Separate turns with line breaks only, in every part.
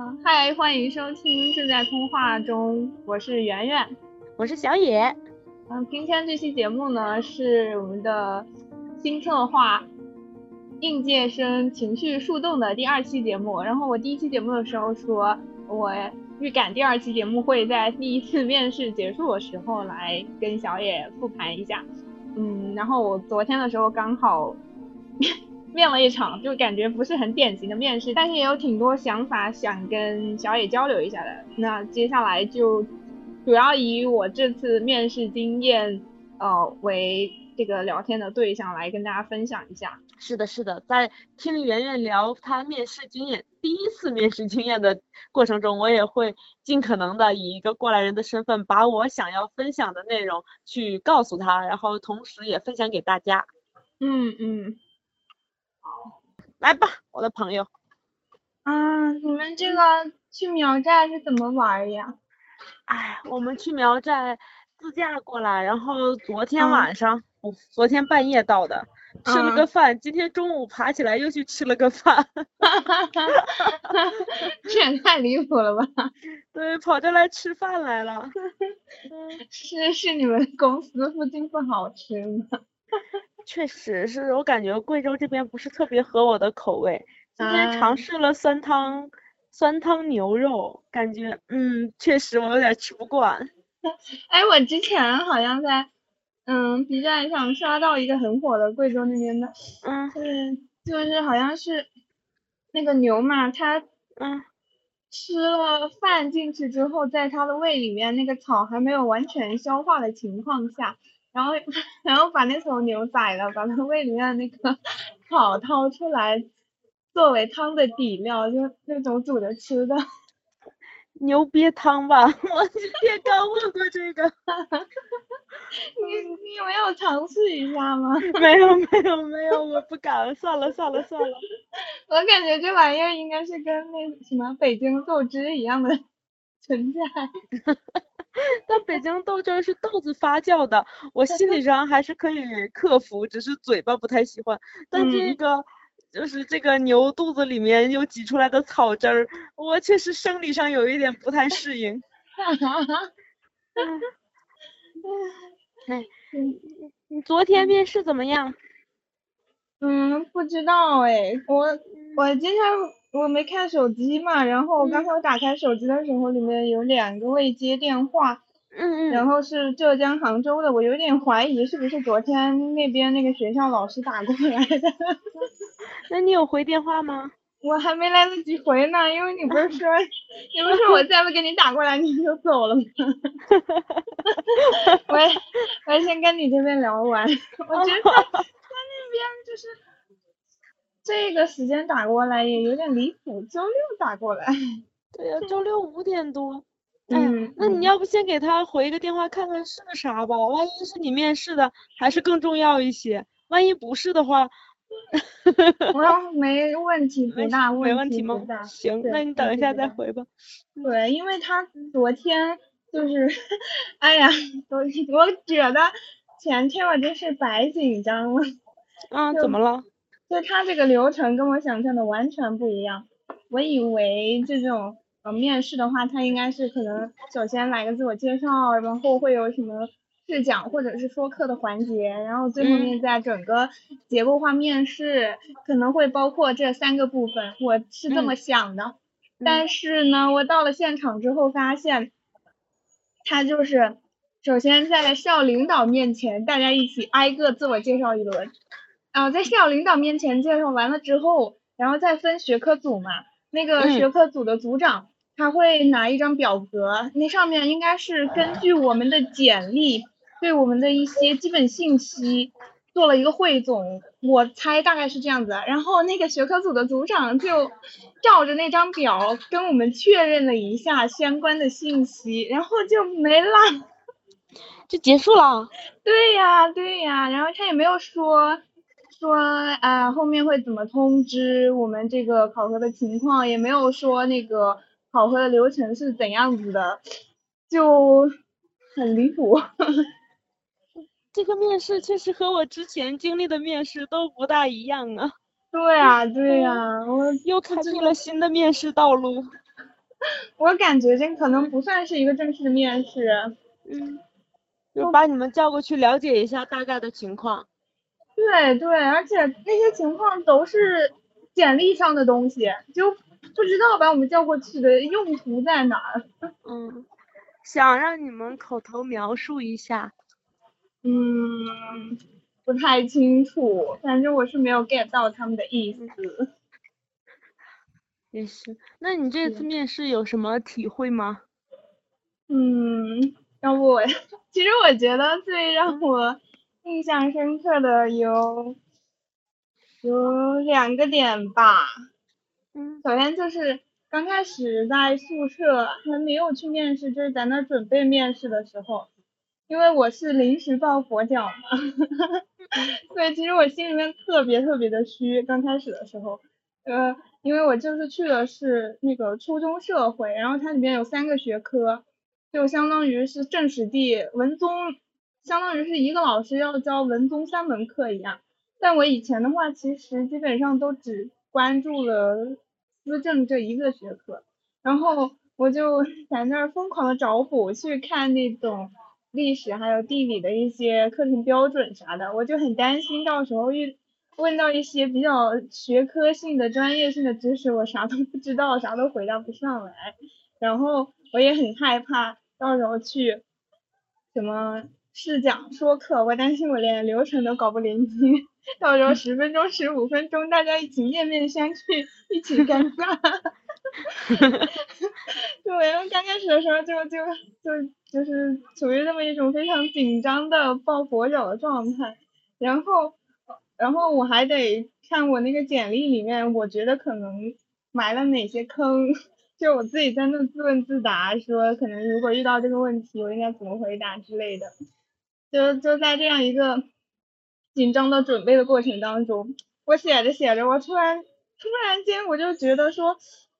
嗯，嗨，欢迎收听正在通话中，我是圆圆，
我是小野。
嗯，今天这期节目呢是我们的新策划应届生情绪树洞的第二期节目。然后我第一期节目的时候说，我预感第二期节目会在第一次面试结束的时候来跟小野复盘一下。嗯，然后我昨天的时候刚好。面了一场，就感觉不是很典型的面试，但是也有挺多想法想跟小野交流一下的。那接下来就主要以我这次面试经验，呃为这个聊天的对象来跟大家分享一下。
是的，是的，在听圆圆聊她面试经验，第一次面试经验的过程中，我也会尽可能的以一个过来人的身份，把我想要分享的内容去告诉她，然后同时也分享给大家。
嗯嗯。
来吧，我的朋友。
啊，你们这个去苗寨是怎么玩呀？
哎，我们去苗寨自驾过来，然后昨天晚上，不，昨天半夜到的，吃了个饭，今天中午爬起来又去吃了个饭。哈哈哈
哈哈！这也太离谱了吧？
对，跑这来吃饭来了。
是是你们公司附近不好吃吗？
确实是我感觉贵州这边不是特别合我的口味。今天尝试了酸汤，酸汤牛肉，感觉嗯，确实我有点吃不惯。
哎，我之前好像在嗯 B 站上刷到一个很火的贵州那边的，
嗯，
是就是好像是那个牛嘛，它
嗯
吃了饭进去之后，在它的胃里面那个草还没有完全消化的情况下。然后，然后把那头牛宰了，把它胃里面的那个 草掏出来，作为汤的底料，就那种煮着吃的。
牛瘪汤吧，我今天刚问过这个。
你你有没有尝试一下吗？
没有没有没有，我不敢，算了算了算了。
我感觉这玩意儿应该是跟那什么北京豆汁一样的存在。
但北京豆汁儿是豆子发酵的，我心理上还是可以克服，只是嘴巴不太喜欢。但这个就是这个牛肚子里面又挤出来的草汁儿，我确实生理上有一点不太适应。哎，你你昨天面试怎么样？
嗯，不知道哎，我我今天我没看手机嘛，然后我刚才我打开手机的时候，里面有两个未接电话，
嗯嗯，
然后是浙江杭州的，我有点怀疑是不是昨天那边那个学校老师打过来的。
那你有回电话吗？
我还没来得及回呢，因为你不是说，你不是说我再不给你打过来你就走了吗？我我先跟你这边聊完，我觉得他那。边就是这个时间打过来也有点离谱，周六打过来。
对呀，周六五点多。嗯。那你要不先给他回一个电话看看是个啥吧？万一是你面试的，还是更重要一些。万一不是的话。
我要没问题，不大问
题
吗？
行，那你等一下再回吧。
对，因为他昨天就是，哎呀，我我觉得前天我真是白紧张了。
啊，怎么了？
就他这个流程跟我想象的完全不一样。我以为这种呃面试的话，他应该是可能首先来个自我介绍，然后会有什么试讲或者是说课的环节，然后最后面在整个结构化面试可能会包括这三个部分。我是这么想的，但是呢，我到了现场之后发现，他就是首先在校领导面前，大家一起挨个自我介绍一轮。啊，在校领导面前介绍完了之后，然后再分学科组嘛。那个学科组的组长他会拿一张表格，那上面应该是根据我们的简历对我们的一些基本信息做了一个汇总，我猜大概是这样子。然后那个学科组的组长就照着那张表跟我们确认了一下相关的信息，然后就没了，
就结束了。
对呀，对呀，然后他也没有说。说啊，后面会怎么通知我们这个考核的情况，也没有说那个考核的流程是怎样子的，就很离谱。
这个面试确实和我之前经历的面试都不大一样啊。
对啊，对啊，我
又开辟了新的面试道路。
我感觉这可能不算是一个正式的面试。
嗯，就把你们叫过去了解一下大概的情况。
对对，而且那些情况都是简历上的东西，就不知道把我们叫过去的用途在哪儿。
嗯，想让你们口头描述一下。
嗯，不太清楚，反正我是没有 get 到他们的意思。
也是，那你这次面试有什么体会吗？
嗯，要不我，其实我觉得最让我印象深刻的有有两个点吧。
嗯。
首先就是刚开始在宿舍还没有去面试，就是在那准备面试的时候，因为我是临时抱佛脚嘛，所以其实我心里面特别特别的虚。刚开始的时候，呃。因为我就是去的是那个初中社会，然后它里面有三个学科，就相当于是政史地文综，相当于是一个老师要教文综三门课一样。但我以前的话，其实基本上都只关注了思政这一个学科，然后我就在那儿疯狂的找补，去看那种历史还有地理的一些课程标准啥的，我就很担心到时候遇。问到一些比较学科性的、专业性的知识，我啥都不知道，啥都回答不上来。然后我也很害怕到时候去什么试讲、说课，我担心我连流程都搞不灵清，到时候十分钟、十五分钟，大家一起面面相觑，一起尴尬。对，刚开始的时候就就就就是处于这么一种非常紧张的抱佛脚的状态，然后。然后我还得看我那个简历里面，我觉得可能埋了哪些坑，就我自己在那自问自答，说可能如果遇到这个问题，我应该怎么回答之类的。就就在这样一个紧张的准备的过程当中，我写着写着，我突然突然间我就觉得说，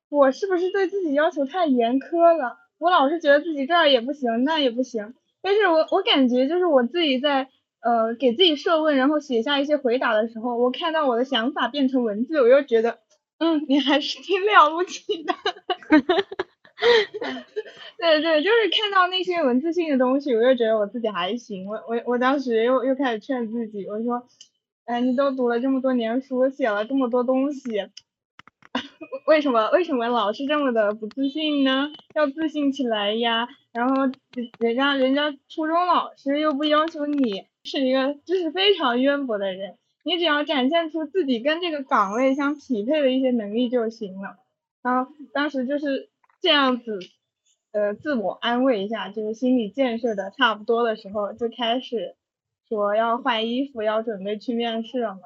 我是不是对自己要求太严苛了？我老是觉得自己这儿也不行，那也不行，但是我我感觉就是我自己在。呃，给自己设问，然后写下一些回答的时候，我看到我的想法变成文字，我又觉得，嗯，你还是挺了不起的。对对，就是看到那些文字性的东西，我又觉得我自己还行。我我我当时又又开始劝自己，我说，哎，你都读了这么多年书，写了这么多东西，为什么为什么老是这么的不自信呢？要自信起来呀！然后人家人家初中老师又不要求你。是一个知识非常渊博的人，你只要展现出自己跟这个岗位相匹配的一些能力就行了。然后当时就是这样子，呃，自我安慰一下，就是心理建设的差不多的时候，就开始说要换衣服，要准备去面试了嘛。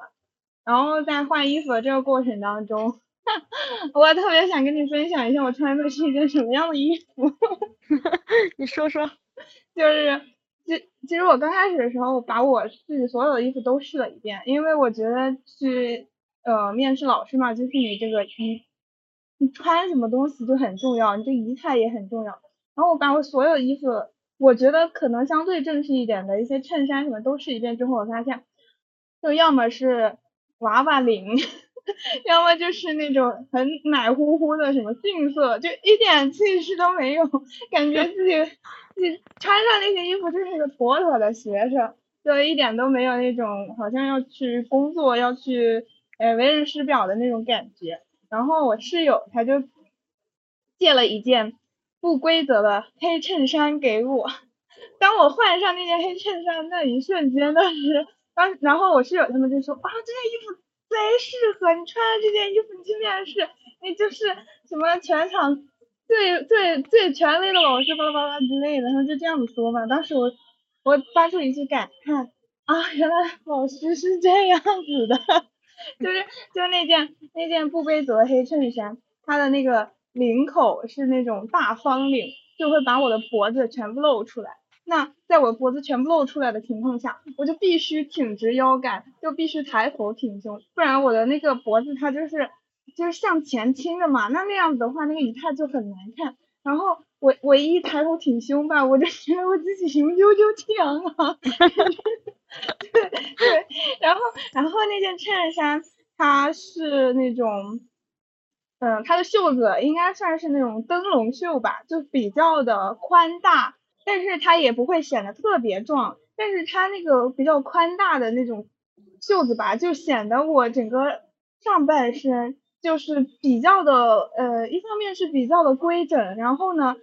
然后在换衣服的这个过程当中，我特别想跟你分享一下我穿的是一件什么样的衣服。
你说说。
就是。其其实我刚开始的时候，把我自己所有的衣服都试了一遍，因为我觉得去呃面试老师嘛，就是你这个衣，你穿什么东西就很重要，你这仪态也很重要。然后我把我所有衣服，我觉得可能相对正式一点的一些衬衫什么都试一遍之后，我发现，就要么是娃娃领，要么就是那种很奶乎乎的什么杏色，就一点气势都没有，感觉自己。你穿上那些衣服就是个妥妥的学生，就一点都没有那种好像要去工作要去呃为人师表的那种感觉。然后我室友他就借了一件不规则的黑衬衫给我，当我换上那件黑衬衫那一瞬间，当时当然后我室友他们就说啊这件衣服贼适合你穿这件衣服你去面试，你就是什么全场。最最最权威的老师巴拉巴拉之类的，然后就这样子说嘛。当时我我发出一句感叹啊，原来老师是这样子的，就是就那件那件不规则黑衬衫，它的那个领口是那种大方领，就会把我的脖子全部露出来。那在我脖子全部露出来的情况下，我就必须挺直腰杆，就必须抬头挺胸，不然我的那个脖子它就是。就是向前倾的嘛，那那样子的话，那个仪态就很难看。然后我我一抬头挺胸吧，我就觉得我自己雄赳赳强啊。对 对，然后然后那件衬衫它是那种嗯，它的袖子应该算是那种灯笼袖吧，就比较的宽大，但是它也不会显得特别壮，但是它那个比较宽大的那种袖子吧，就显得我整个上半身就是比较的呃，一方面是比较的规整，然后呢，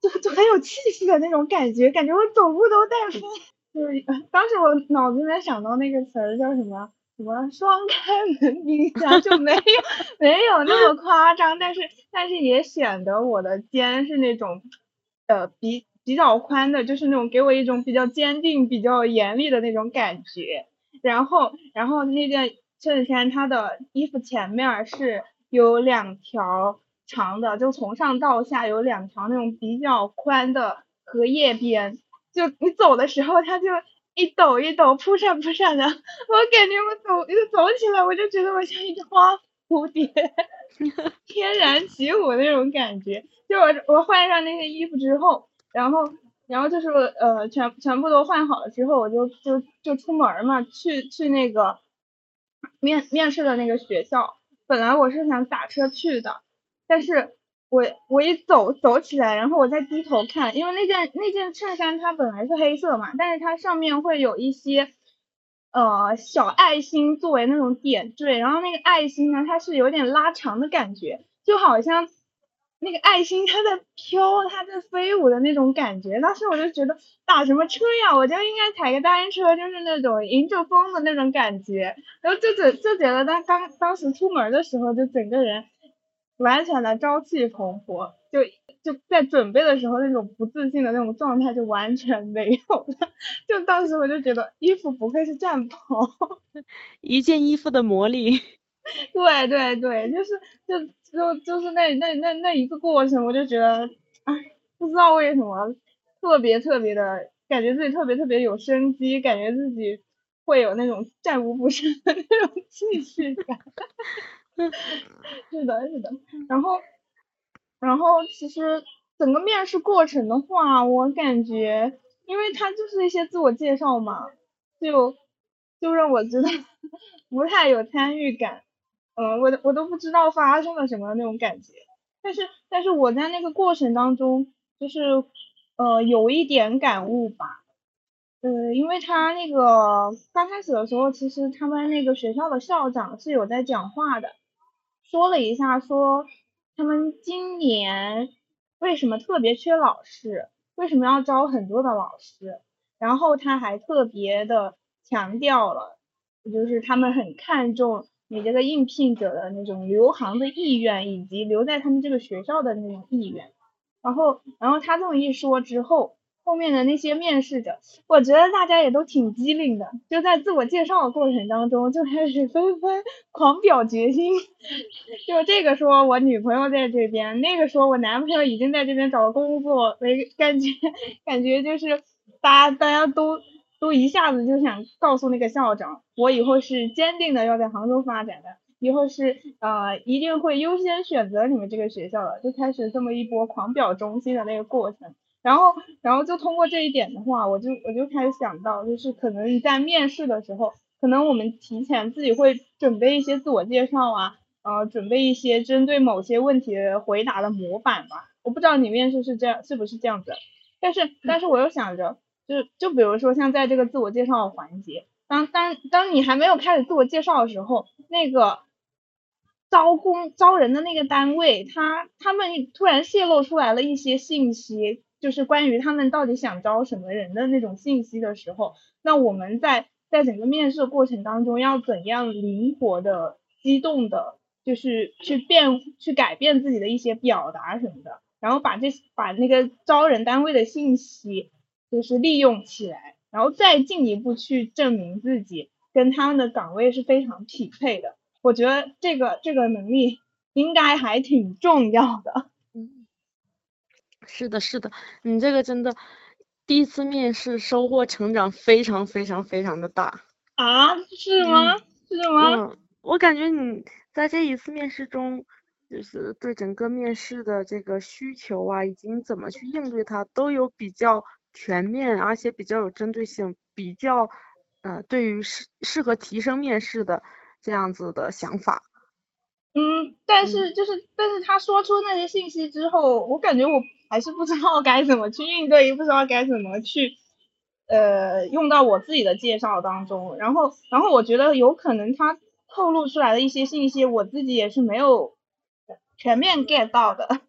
就就很有气势的那种感觉，感觉我走路都带风。就是 当时我脑子里面想到那个词儿叫什么？什么双开门冰箱就没有没有那么夸张，但是但是也显得我的肩是那种呃比比较宽的，就是那种给我一种比较坚定、比较严厉的那种感觉。然后然后那件衬衫它的衣服前面是有两条长的，就从上到下有两条那种比较宽的荷叶边，就你走的时候它就。一抖一抖，扑闪扑闪的，我感觉我走一走起来，我就觉得我像一只花蝴蝶，天然起舞那种感觉。就我我换上那些衣服之后，然后然后就是呃全全部都换好了之后，我就就就出门嘛，去去那个面面试的那个学校。本来我是想打车去的，但是。我我一走走起来，然后我再低头看，因为那件那件衬衫它本来是黑色嘛，但是它上面会有一些呃小爱心作为那种点缀，然后那个爱心呢，它是有点拉长的感觉，就好像那个爱心它在飘，它在飞舞的那种感觉。当时我就觉得打什么车呀，我就应该踩个单车，就是那种迎着风的那种感觉。然后就觉就觉得当刚当时出门的时候，就整个人。完全的朝气蓬勃，就就在准备的时候那种不自信的那种状态就完全没有了。就当时我就觉得衣服不愧是战袍，
一件衣服的魔力。
对对对，就是就就就是那那那那一个过程，我就觉得，哎，不知道为什么特别特别的感觉自己特别特别有生机，感觉自己会有那种战无不胜的那种 气势感。是的，是的，然后，然后其实整个面试过程的话，我感觉，因为他就是一些自我介绍嘛，就就让我觉得 不太有参与感，嗯，我我都不知道发生了什么那种感觉，但是但是我在那个过程当中，就是呃有一点感悟吧。呃，因为他那个刚开始的时候，其实他们那个学校的校长是有在讲话的。说了一下，说他们今年为什么特别缺老师，为什么要招很多的老师，然后他还特别的强调了，就是他们很看重你这个应聘者的那种留行的意愿，以及留在他们这个学校的那种意愿，然后，然后他这么一说之后。后面的那些面试者，我觉得大家也都挺机灵的，就在自我介绍的过程当中就开始纷纷狂表决心，就这个说我女朋友在这边，那个说我男朋友已经在这边找了工作，没感觉感觉就是大家大家都都一下子就想告诉那个校长，我以后是坚定的要在杭州发展的，以后是呃一定会优先选择你们这个学校的，就开始这么一波狂表忠心的那个过程。然后，然后就通过这一点的话，我就我就开始想到，就是可能在面试的时候，可能我们提前自己会准备一些自我介绍啊，呃，准备一些针对某些问题回答的模板吧。我不知道你面试是这样，是不是这样子？但是，但是我又想着，就就比如说像在这个自我介绍环节，当当当你还没有开始自我介绍的时候，那个招工招人的那个单位，他他们突然泄露出来了一些信息。就是关于他们到底想招什么人的那种信息的时候，那我们在在整个面试过程当中要怎样灵活的、机动的，就是去变、去改变自己的一些表达什么的，然后把这把那个招人单位的信息就是利用起来，然后再进一步去证明自己跟他们的岗位是非常匹配的。我觉得这个这个能力应该还挺重要的。
是的，是的，你这个真的第一次面试收获成长非常非常非常的大
啊？是吗？是吗？
嗯，我感觉你在这一次面试中，就是对整个面试的这个需求啊，以及你怎么去应对它，都有比较全面，而且比较有针对性，比较呃，对于适适合提升面试的这样子的想法。
嗯，但是就是，但是他说出那些信息之后，我感觉我还是不知道该怎么去应对，也不知道该怎么去，呃，用到我自己的介绍当中。然后，然后我觉得有可能他透露出来的一些信息，我自己也是没有全面 get 到的。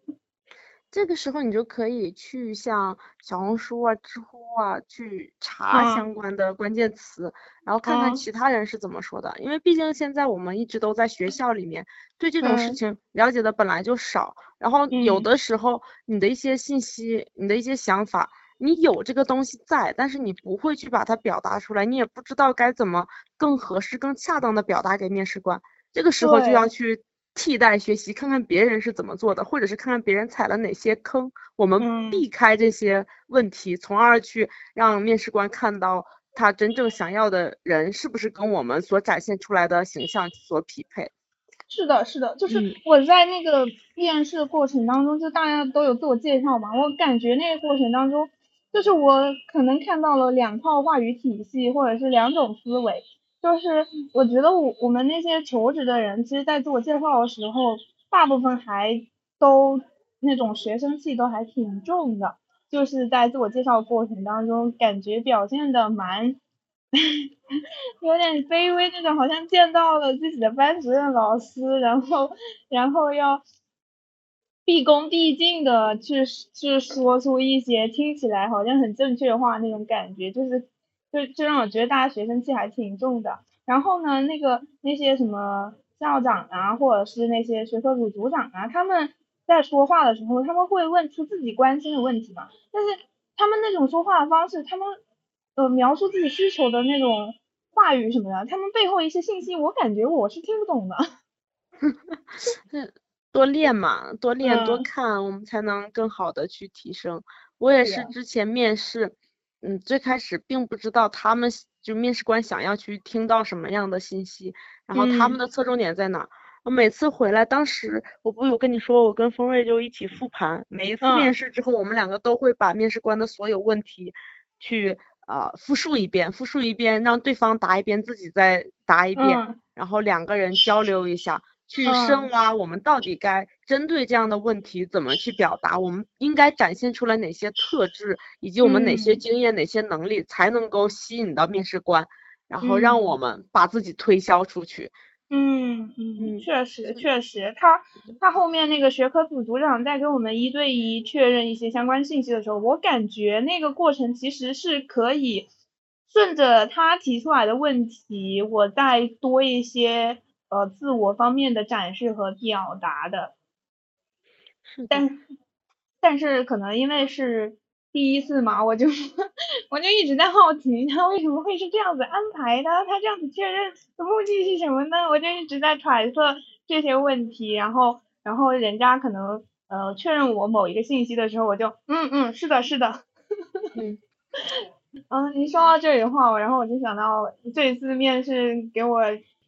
这个时候你就可以去像小红书啊、知乎啊去查相关的关键词，然后看看其他人是怎么说的。因为毕竟现在我们一直都在学校里面，对这种事情了解的本来就少。然后有的时候你的一些信息、你的一些想法，你有这个东西在，但是你不会去把它表达出来，你也不知道该怎么更合适、更恰当的表达给面试官。这个时候就要去。替代学习，看看别人是怎么做的，或者是看看别人踩了哪些坑，我们避开这些问题，从而去让面试官看到他真正想要的人是不是跟我们所展现出来的形象所匹配。
是的，是的，就是我在那个面试过程当中，就大家都有自我介绍嘛，我感觉那个过程当中，就是我可能看到了两套话语体系，或者是两种思维。就是我觉得我我们那些求职的人，其实，在自我介绍的时候，大部分还都那种学生气都还挺重的，就是在自我介绍过程当中，感觉表现的蛮 有点卑微那种，好像见到了自己的班主任老师，然后然后要毕恭毕敬的去去说出一些听起来好像很正确的话那种感觉，就是。就就让我觉得大家学生气还挺重的，然后呢，那个那些什么校长啊，或者是那些学科组组长啊，他们在说话的时候，他们会问出自己关心的问题嘛，但是他们那种说话的方式，他们呃描述自己需求的那种话语什么的，他们背后一些信息，我感觉我是听不懂的。
多练嘛，多练多看，我们才能更好的去提升。我也是之前面试。嗯，最开始并不知道他们就面试官想要去听到什么样的信息，然后他们的侧重点在哪。我每次回来，当时我不有跟你说，我跟锋锐就一起复盘，每一次面试之后，我们两个都会把面试官的所有问题去呃复述一遍，复述一遍，让对方答一遍，自己再答一遍，然后两个人交流一下。去深挖我们到底该针对这样的问题怎么去表达？我们应该展现出来哪些特质，以及我们哪些经验、哪些能力才能够吸引到面试官，然后让我们把自己推销出去。
嗯嗯，确实确实，他他后面那个学科组组长在跟我们一对一确认一些相关信息的时候，我感觉那个过程其实是可以顺着他提出来的问题，我再多一些。呃，自我方面的展示和表达的，但但是可能因为是第一次嘛，我就 我就一直在好奇他为什么会是这样子安排的，他这样子确认的目的是什么呢？我就一直在揣测这些问题，然后然后人家可能呃确认我某一个信息的时候，我就嗯嗯是的是的，嗯嗯，您说到这里的话，然后我就想到这一次面试给我。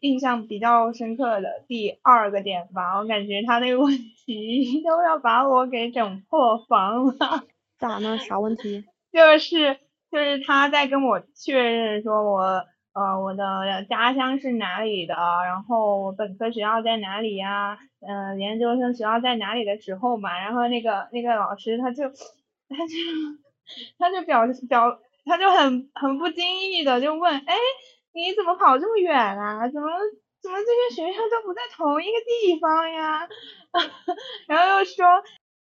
印象比较深刻的第二个点吧，我感觉他那个问题 都要把我给整破防了。
咋呢？啥问题？
就是就是他在跟我确认说我呃我的家乡是哪里的，然后我本科学校在哪里呀，嗯研究生学校在哪里的时候嘛，然后那个那个老师他就他就他就表表他就很很不经意的就问哎。你怎么跑这么远啊？怎么怎么这些学校都不在同一个地方呀？然后又说，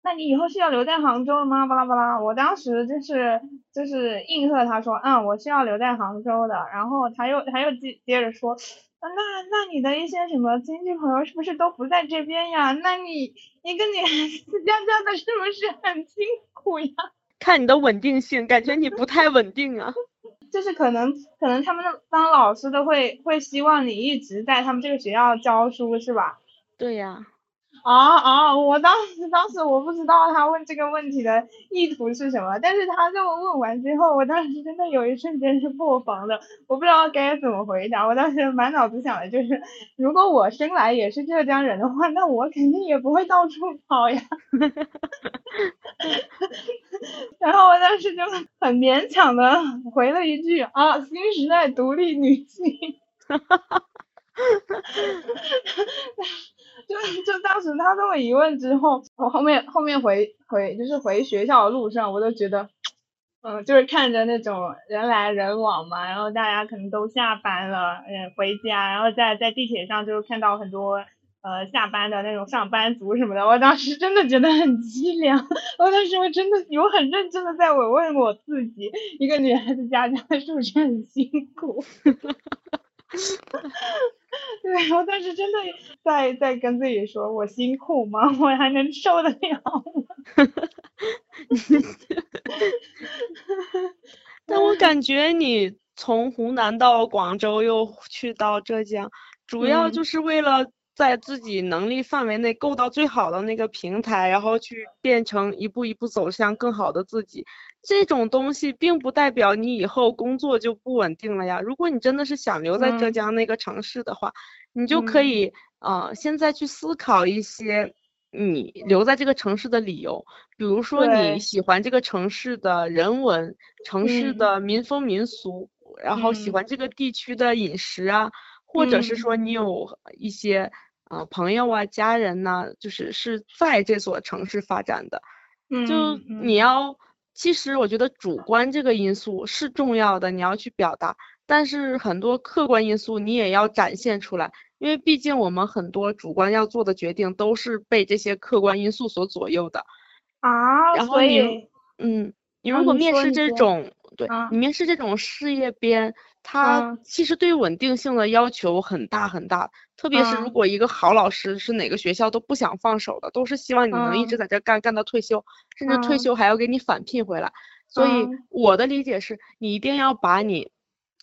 那你以后是要留在杭州了吗？巴拉巴拉，我当时就是就是应和他说，嗯，我是要留在杭州的。然后他又他又接接着说，那那你的一些什么亲戚朋友是不是都不在这边呀？那你你跟你死家家的是不是很辛苦呀？
看你的稳定性，感觉你不太稳定啊。
就是可能可能他们当老师的会会希望你一直在他们这个学校教书是吧？
对呀。
啊啊！我当时当时我不知道他问这个问题的意图是什么，但是他这么问完之后，我当时真的有一瞬间是破防的，我不知道该怎么回答。我当时满脑子想的就是，如果我生来也是浙江人的话，那我肯定也不会到处跑呀。然后我当时就很勉强的回了一句啊，新时代独立女性。就就当时他这么一问之后，我后面后面回回就是回学校的路上，我都觉得，嗯，就是看着那种人来人往嘛，然后大家可能都下班了，嗯，回家，然后在在地铁上就看到很多呃下班的那种上班族什么的，我当时真的觉得很凄凉，我当时我真的有很认真的在问问我自己，一个女孩子家家是不是很辛苦？对，我当时真的在在跟自己说，我辛苦吗？我还能受得了吗？
但我感觉你从湖南到广州又去到浙江，主要就是为了在自己能力范围内够到最好的那个平台，然后去变成一步一步走向更好的自己。这种东西并不代表你以后工作就不稳定了呀。如果你真的是想留在浙江那个城市的话，你就可以呃现在去思考一些你留在这个城市的理由，比如说你喜欢这个城市的人文、城市的民风民俗，然后喜欢这个地区的饮食啊，或者是说你有一些呃朋友啊、家人呐，就是是在这所城市发展的，就你要。其实我觉得主观这个因素是重要的，你要去表达，但是很多客观因素你也要展现出来，因为毕竟我们很多主观要做的决定都是被这些客观因素所左右的。
啊，
然后你，嗯，你如果面试这种，对里面是这种事业编。它其实对稳定性的要求很大很大，特别是如果一个好老师是哪个学校都不想放手的，都是希望你能一直在这干干到退休，甚至退休还要给你返聘回来。所以我的理解是，你一定要把你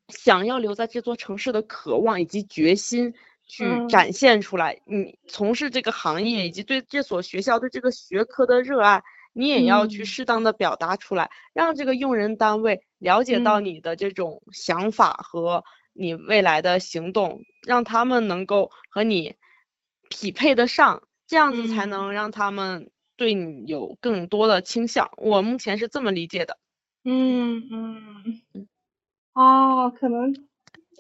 想要留在这座城市的渴望以及决心去展现出来。你从事这个行业以及对这所学校对这个学科的热爱。你也要去适当的表达出来，让这个用人单位了解到你的这种想法和你未来的行动，让他们能够和你匹配得上，这样子才能让他们对你有更多的倾向。我目前是这么理解的。
嗯嗯哦，可能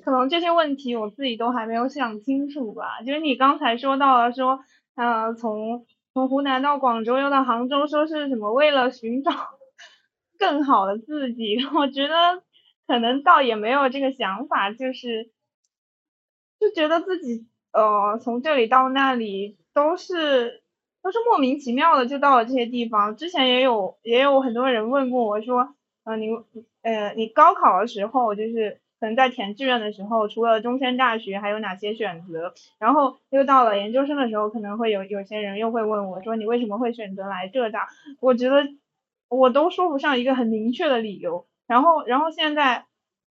可能这些问题我自己都还没有想清楚吧。就是你刚才说到了说，呃，从。从湖南到广州又到杭州，说是什么为了寻找 更好的自己？我觉得可能倒也没有这个想法，就是就觉得自己呃从这里到那里都是都是莫名其妙的就到了这些地方。之前也有也有很多人问过我说，呃你呃你高考的时候就是。可能在填志愿的时候，除了中山大学，还有哪些选择？然后又到了研究生的时候，可能会有有些人又会问我说，你为什么会选择来浙大？我觉得我都说不上一个很明确的理由。然后，然后现在，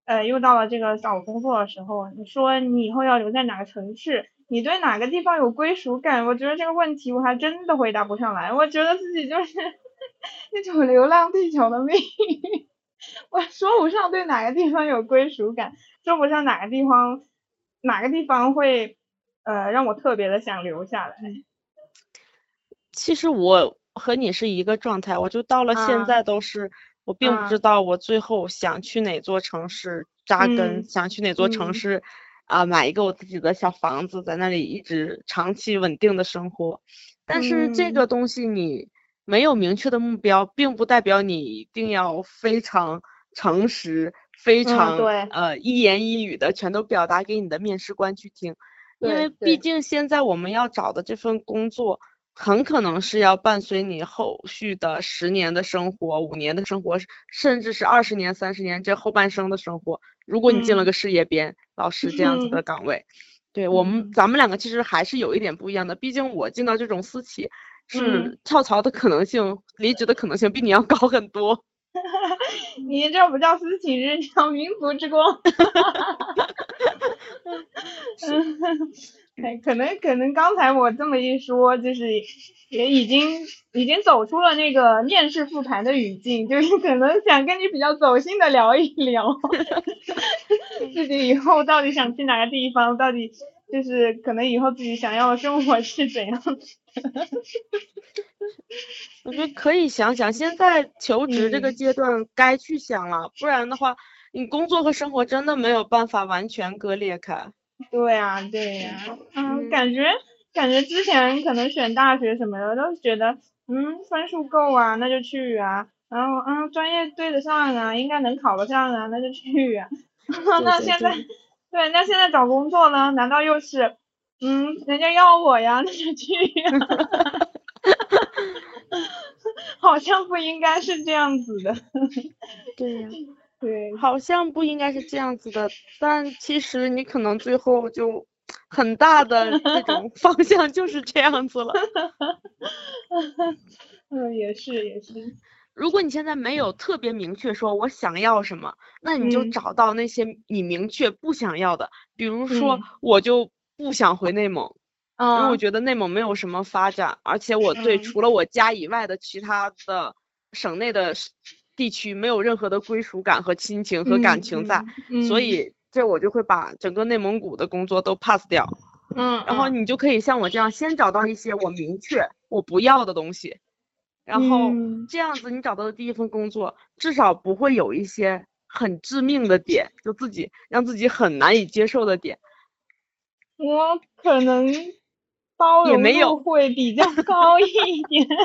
呃，又到了这个找工作的时候，你说你以后要留在哪个城市？你对哪个地方有归属感？我觉得这个问题我还真的回答不上来。我觉得自己就是 一种流浪地球的命。我说不上对哪个地方有归属感，说不上哪个地方哪个地方会呃让我特别的想留下来。
其实我和你是一个状态，我就到了现在都是我并不知道我最后想去哪座城市扎根，想去哪座城市啊买一个我自己的小房子，在那里一直长期稳定的生活。但是这个东西你。没有明确的目标，并不代表你一定要非常诚实、非常呃一言一语的全都表达给你的面试官去听，因为毕竟现在我们要找的这份工作，很可能是要伴随你后续的十年的生活、五年的生活，甚至是二十年、三十年这后半生的生活。如果你进了个。事业编老师这样子的岗位，对我们咱们两个其实还是有一点不一样的，毕竟我进到这种私企。是跳槽的可能性，离职的可能性比你要高很多。
你这不叫私企，这叫民族之光。嗯，可能可能刚才我这么一说，就是也已经已经走出了那个面试复盘的语境，就是可能想跟你比较走心的聊一聊，自己以后到底想去哪个地方，到底就是可能以后自己想要的生活是怎样的。
我觉得可以想想，现在求职这个阶段该去想了，不然的话，你工作和生活真的没有办法完全割裂开。
对呀，对呀，嗯，感觉感觉之前可能选大学什么的都是觉得，嗯，分数够啊，那就去啊，然后嗯，专业对得上啊，应该能考得上啊，那就去啊。那现在，对，那现在找工作呢？难道又是，嗯，人家要我呀，那就去呀。好像不应该是这样子的。
对呀。
对。
好像不应该是这样子的，但其实你可能最后就很大的这种 方向就是这样子了。
嗯，也是也是。
如果你现在没有特别明确说我想要什么，那你就找到那些你明确不想要的，比如说我就不想回内蒙。因为我觉得内蒙没有什么发展，而且我对除了我家以外的其他的省内的地区没有任何的归属感和亲情和感情在，所以这我就会把整个内蒙古的工作都 pass 掉。
嗯，
然后你就可以像我这样，先找到一些我明确我不要的东西，然后这样子你找到的第一份工作至少不会有一些很致命的点，就自己让自己很难以接受的点。
我可能。包容度会比较 高一点，就是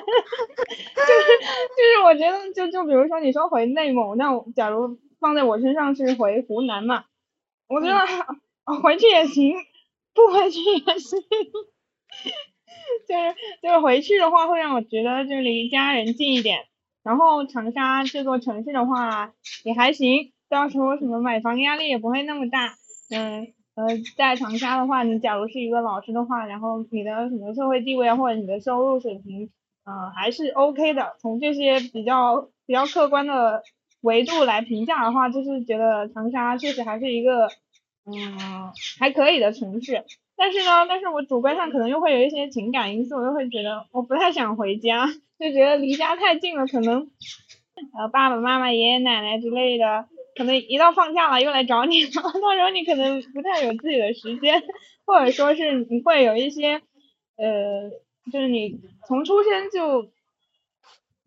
就是我觉得就就比如说你说回内蒙，那假如放在我身上是回湖南嘛，我觉得 回去也行，不回去也行，就是就是回去的话会让我觉得就离家人近一点，然后长沙这座城市的话也还行，到时候什么买房压力也不会那么大，嗯。呃，在长沙的话，你假如是一个老师的话，然后你的什么社会地位，或者你的收入水平，呃，还是 OK 的。从这些比较比较客观的维度来评价的话，就是觉得长沙确实还是一个嗯还可以的城市。但是呢，但是我主观上可能又会有一些情感因素，我又会觉得我不太想回家，就觉得离家太近了，可能呃爸爸妈妈、爷爷奶奶之类的。可能一到放假了又来找你，到时候你可能不太有自己的时间，或者说是你会有一些，呃，就是你从出生就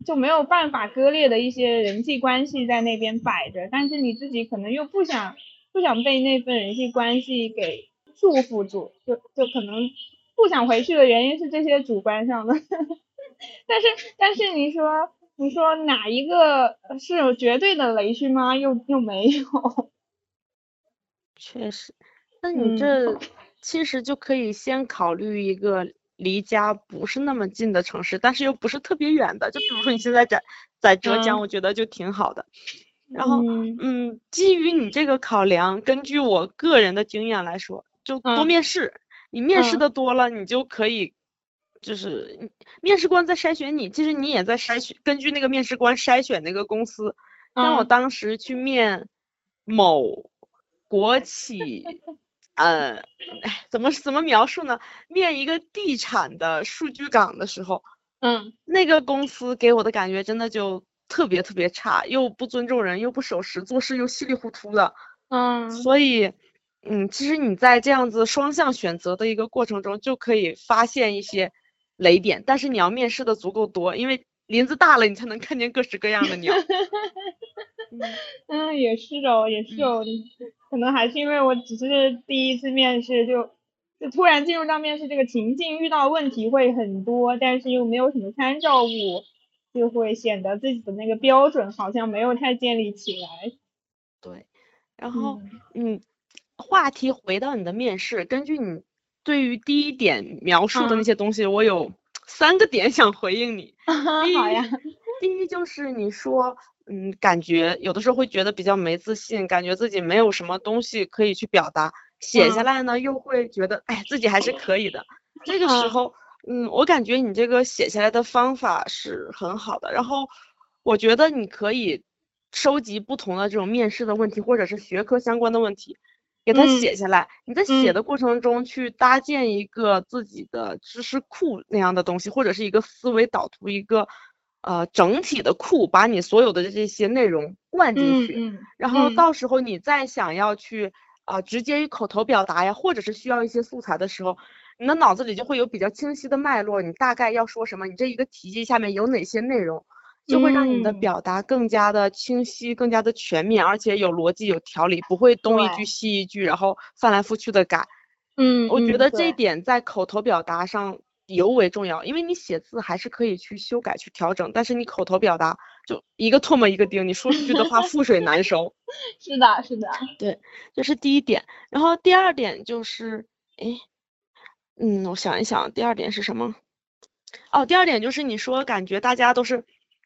就没有办法割裂的一些人际关系在那边摆着，但是你自己可能又不想不想被那份人际关系给束缚住，就就可能不想回去的原因是这些主观上的，但是但是你说。你说哪一个是有绝对的雷区吗？又又没有。
确实，那 你这其实就可以先考虑一个离家不是那么近的城市，但是又不是特别远的，就比如说你现在在在浙江，我觉得就挺好的。然后，嗯，基于你这个考量，根据我个人的经验来说，就多面试。你面试的多了，你就可以。就是面试官在筛选你，其实你也在筛选，根据那个面试官筛选那个公司。像我当时去面某国企，呃，怎么怎么描述呢？面一个地产的数据岗的时候，
嗯，
那个公司给我的感觉真的就特别特别差，又不尊重人，又不守时，做事又稀里糊涂的。
嗯，
所以，嗯，其实你在这样子双向选择的一个过程中，就可以发现一些。雷点，但是你要面试的足够多，因为林子大了，你才能看见各式各样的鸟。
嗯，也是哦，也是哦，可能还是因为我只是第一次面试，就就突然进入到面试这个情境，遇到问题会很多，但是又没有什么参照物，就会显得自己的那个标准好像没有太建立起来。
对，然后嗯，话题回到你的面试，根据你。对于第一点描述的那些东西，我有 三个点想回应你。
好呀。
第一就是你说，嗯，感觉有的时候会觉得比较没自信，感觉自己没有什么东西可以去表达，写下来呢又会觉得，哎，自己还是可以的。这个时候，嗯，我感觉你这个写下来的方法是很好的。然后，我觉得你可以收集不同的这种面试的问题，或者是学科相关的问题。给它写下来，你在写的过程中去搭建一个自己的知识库那样的东西，或者是一个思维导图，一个呃整体的库，把你所有的这些内容灌进去，然后到时候你再想要去啊直接于口头表达呀，或者是需要一些素材的时候，你的脑子里就会有比较清晰的脉络，你大概要说什么，你这一个题记下面有哪些内容。就会让你的表达更加的清晰，更加的全面，而且有逻辑、有条理，不会东一句西一句，然后翻来覆去的改。
嗯，
我觉得这一点在口头表达上尤为重要，因为你写字还是可以去修改、去调整，但是你口头表达就一个唾沫一个钉，你说出去的话覆水难收。
是的，是的，对
这是第一点。然后第二点就是，哎，嗯，我想一想，第二点是什么？哦，第二点就是你说感觉大家都是，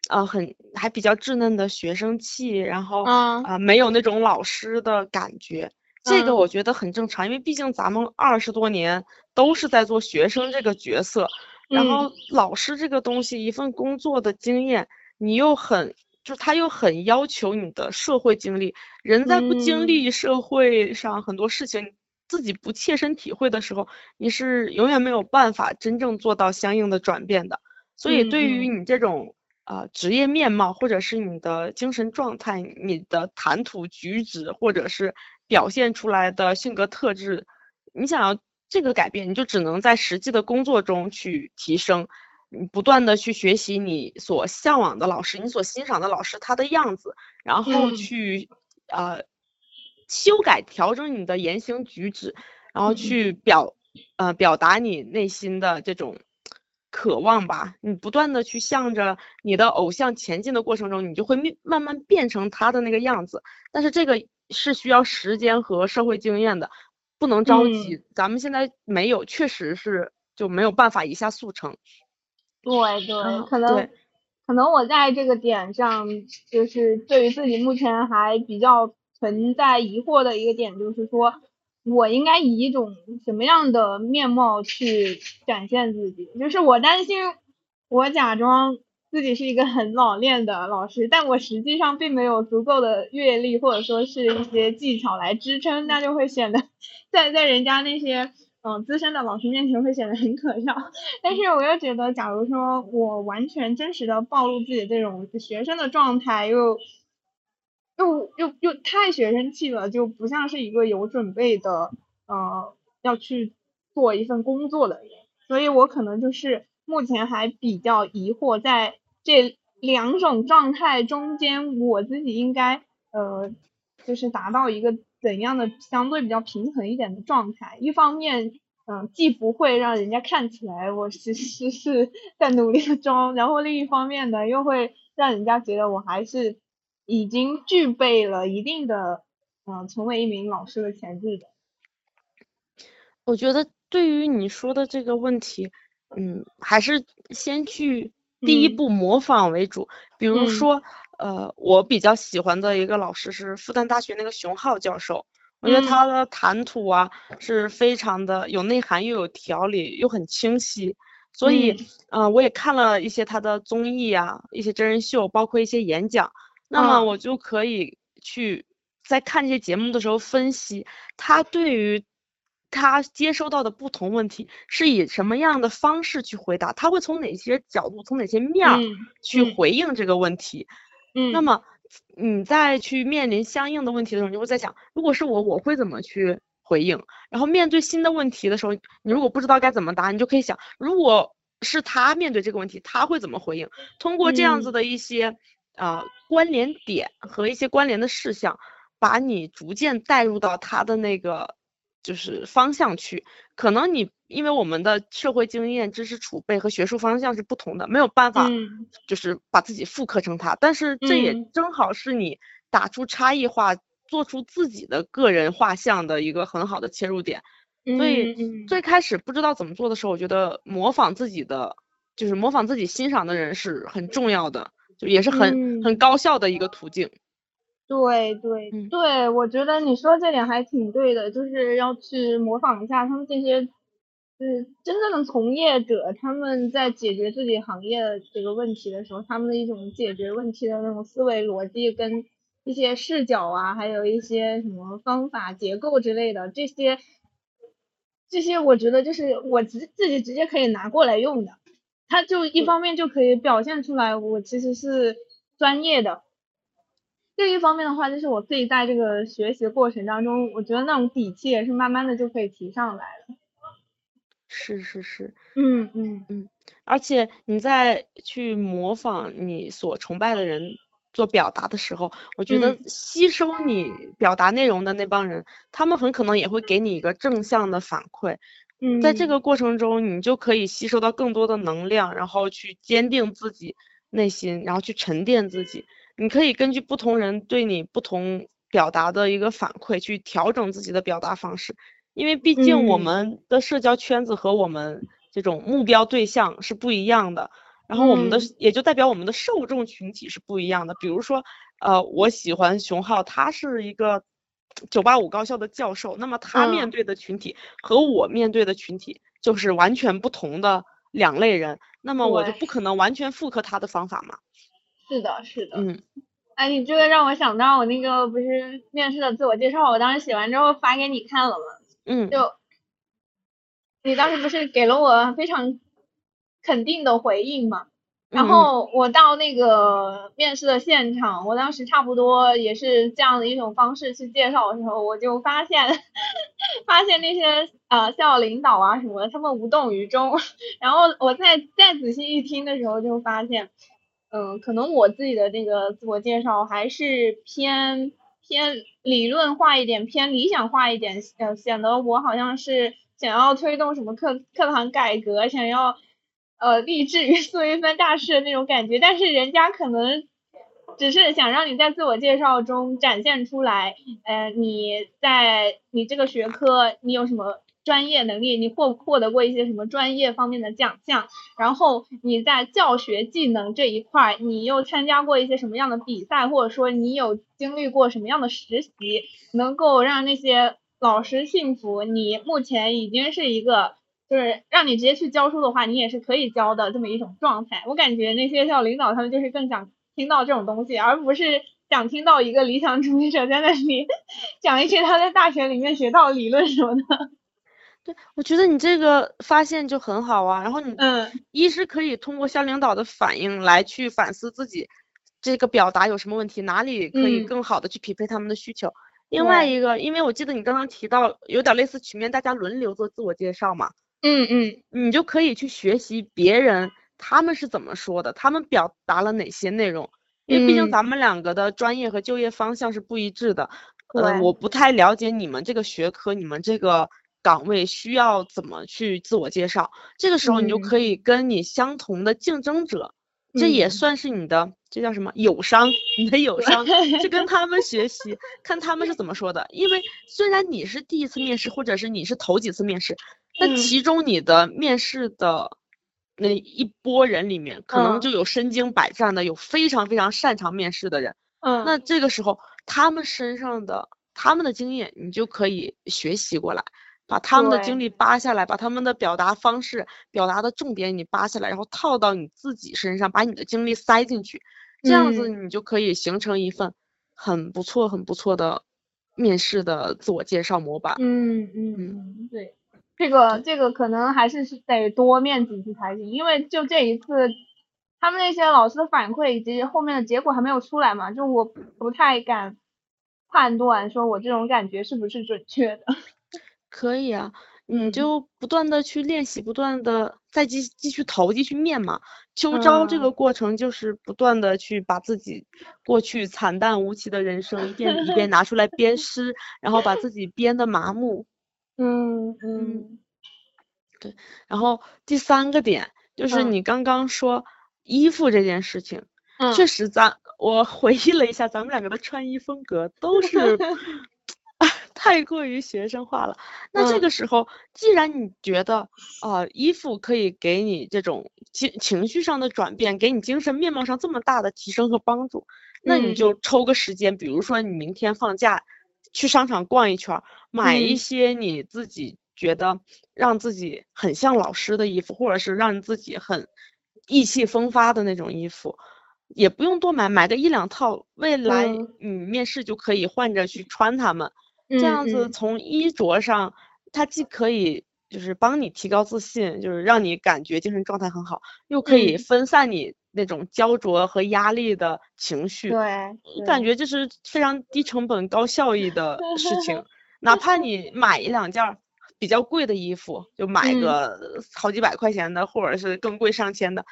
呃，很还比较稚嫩的学生气，然后
嗯
啊、没有那种老师的感觉。这个
嗯
我觉得很正常，因为毕竟咱们二十多年都是在做学生这个角色，然
嗯
后老师这个东西，一份工作的经验，你又很，就是他又很要求你的社会经历，人在不经
嗯
历社会上很多事情，自己不切身体会的时候，你是永远没有办法真正做到相应的转变的。所以
嗯
对于你这种呃职业面貌，或者是你的精神状态、你的谈吐举止，或者是表现出来的性格特质，你想要这个改变，你就只能在实际的工作中去提升，你不断的去学习你所向往的老师，你所欣赏的老师他的样子，然后
嗯。
去呃修改调整你的言行举止，然后
嗯。
去表呃表达你内心的这种渴望吧。你不断的去向着你的偶像前进的过程中，你就会面慢慢变成他的那个样子。但是这个是需要时间和社会经验的，不能着急。咱们现在没有，确实是就没有办法一下速成。
对对，
嗯
可能可能我在这个点上，就是对于自己目前还比较存在疑惑的一个点，就是说我应该以一种什么样的面貌去展现自己？就是我担心我假装自己是一个很老练的老师，但我实际上并没有足够的阅历或者说是一些技巧来支撑，那就会显得在在人家那些嗯资深的老师面前会显得很可笑。但是我又觉得，假如说我完全真实的暴露自己这种学生的状态，又又又又太学生气了，就不像是一个有准备的呃要去做一份工作的人，所以我可能就是目前还比较疑惑，在这两种状态中间，我自己应该呃就是达到一个怎样的相对比较平衡一点的状态，一方面。嗯，既不会让人家看起来我其实是在努力的装，然后另一方面呢，又会让人家觉得我还是已经具备了一定的嗯、呃成为一名老师的潜质的。
我觉得对于你说的这个问题，嗯，还是先去第一
嗯
步模仿为主。比如
嗯
说，呃，我比较喜欢的一个老师是复旦大学那个熊浩教授，我觉得
嗯
他的谈吐啊是非常的有内涵，又有条理，又很清晰。所以，
嗯
呃，我也看了一些他的综艺啊，一些真人秀，包括一些演讲。那么
嗯
我就可以去在看这些节目的时候分析他对于他接收到的不同问题是以什么样的方式去回答，他会从哪些角度、从哪些面儿
嗯
去
嗯
回应这个问题。
嗯，
那么你再去面临相应的问题的时候，你就会在想，如果是我，我会怎么去回应？然后面对新的问题的时候，你如果不知道该怎么答，你就可以想，如果是他面对这个问题，他会怎么回应？通过这样子
嗯
的一些呃关联点和一些关联的事项，把你逐渐带入到他的那个就是方向去。可能你因为我们的社会经验、知识储备和学术方向是不同的，没有办法
嗯
就是把自己复刻成他。但是这也
嗯
正好是你打出差异化、做出自己的个人画像的一个很好的切入点。所以最开始不知道怎么做的时候，我觉得模仿自己的，就是模仿自己欣赏的人是很重要的，就也是很很
嗯
高效的一个途径。
对对
嗯
对，我觉得你说这点还挺对的，就是要去模仿一下他们这些，就是，真正的从业者，他们在解决自己行业的这个问题的时候，他们的一种解决问题的那种思维逻辑跟一些视角啊，还有一些什么方法结构之类的这些，这些我觉得就是我直自己直接可以拿过来用的，它就一方面就可以表现出来我其实是专业的。另一方面的话，就是我自己在这个学习的过程当中，我觉得那种底气也是慢慢的就可以提上来了。
是是是，
嗯嗯
而且你在去模仿你所崇拜的人做表达的时候，我觉得吸收你表达内容的那帮人，他们很可能也会给你一个正向的反馈。
嗯，
在这个过程中，你就可以吸收到更多的能量，然后去坚定自己内心，然后去沉淀自己。你可以根据不同人对你不同表达的一个反馈，去调整自己的表达方式。因为毕竟我们的社交圈子和我们这种目标对象是不一样的。然后我们的也就代表我们的受众群体是不一样的。比如说，呃，我喜欢熊浩，他是一个九八五高校的教授，那么他面对的群体和我面对的群体就是完全不同的两类人，那么我就不可能完全复刻他的方法嘛。
是的，是的。
嗯。
哎，你这个让我想到我那个不是面试的自我介绍，我当时写完之后发给你看了吗？
嗯。
就你当时不是给了我非常。肯定的回应嘛，然后我到那个面试的现场，我当时差不多也是这样的一种方式去介绍的时候，我就发现，发现那些呃校领导啊什么的，他们无动于衷。然后我再再仔细一听的时候，就发现，嗯，可能我自己的那个自我介绍还是偏偏理论化一点，偏理想化一点，呃，显得我好像是想要推动什么课课堂改革，想要。呃，立志于做一番大事的那种感觉，但是人家可能只是想让你在自我介绍中展现出来，呃，你在你这个学科你有什么专业能力，你获获得过一些什么专业方面的奖项，然后你在教学技能这一块，你又参加过一些什么样的比赛，或者说你有经历过什么样的实习，能够让那些老师信服你，目前已经是一个。就是让你直接去教书的话，你也是可以教的这么一种状态。我感觉那些校领导他们就是更想听到这种东西，而不是想听到一个理想主义者在那里 讲一些他在大学里面学到的理论什么的。
对，我觉得你这个发现就很好啊。然后你，
嗯，
一是可以通过校领导的反应来去反思自己这个表达有什么问题，哪里可以更好的去匹配他们的需求。另外一个，因为我记得你刚刚提到有点类似曲面，大家轮流做自我介绍嘛。
嗯嗯，
你就可以去学习别人他们是怎么说的，他们表达了哪些内容，因为毕竟咱们两个的专业和就业方向是不一致的。呃，我不太了解你们这个学科，你们这个岗位需要怎么去自我介绍。这个时候你就可以跟你相同的竞争者，这也算是你的，这叫什么友商？你的友商去跟他们学习，看他们是怎么说的。因为虽然你是第一次面试，或者是你是头几次面试。那其中你的面试的那一波人里面，可能就有身经百战的，有非常非常擅长面试的人。
嗯。
那这个时候，他们身上的他们的经验，你就可以学习过来，把他们的经历扒下来，把他们的表达方式、表达的重点你扒下来，然后套到你自己身上，把你的经历塞进去，这样子你就可以形成一份很不错、很不错的面试的自我介绍模板。
嗯嗯嗯，对。这个这个可能还是是得多面几次才行，因为就这一次，他们那些老师的反馈以及后面的结果还没有出来嘛，就我不太敢判断说我这种感觉是不是准确的。
可以啊，你就不断的去练习，不断的再继继续投，继续面嘛。秋招这个过程就是不断的去把自己过去惨淡无奇的人生一遍一遍拿出来编诗，然后把自己编的麻木。
嗯嗯，
对，然后第三个点就是你刚刚说衣服这件事情，确实咱我回忆了一下，咱们两个的穿衣风格都是 太过于学生化了。那这个时候，既然你觉得啊衣服可以给你这种情情绪上的转变，给你精神面貌上这么大的提升和帮助，那你就抽个时间，比如说你明天放假。去商场逛一圈，买一些你自己觉得让自己很像老师的衣服，或者是让自己很意气风发的那种衣服，也不用多买，买个一两套，未来你面试就可以换着去穿它们。这样子从衣着上，它既可以就是帮你提高自信，就是让你感觉精神状态很好，又可以分散你。那种焦灼和压力的情绪，
对，
感觉这是非常低成本高效益的 事情。哪怕你买一两件比较贵的衣服，就买个好几百块钱的，或者是更贵上千的，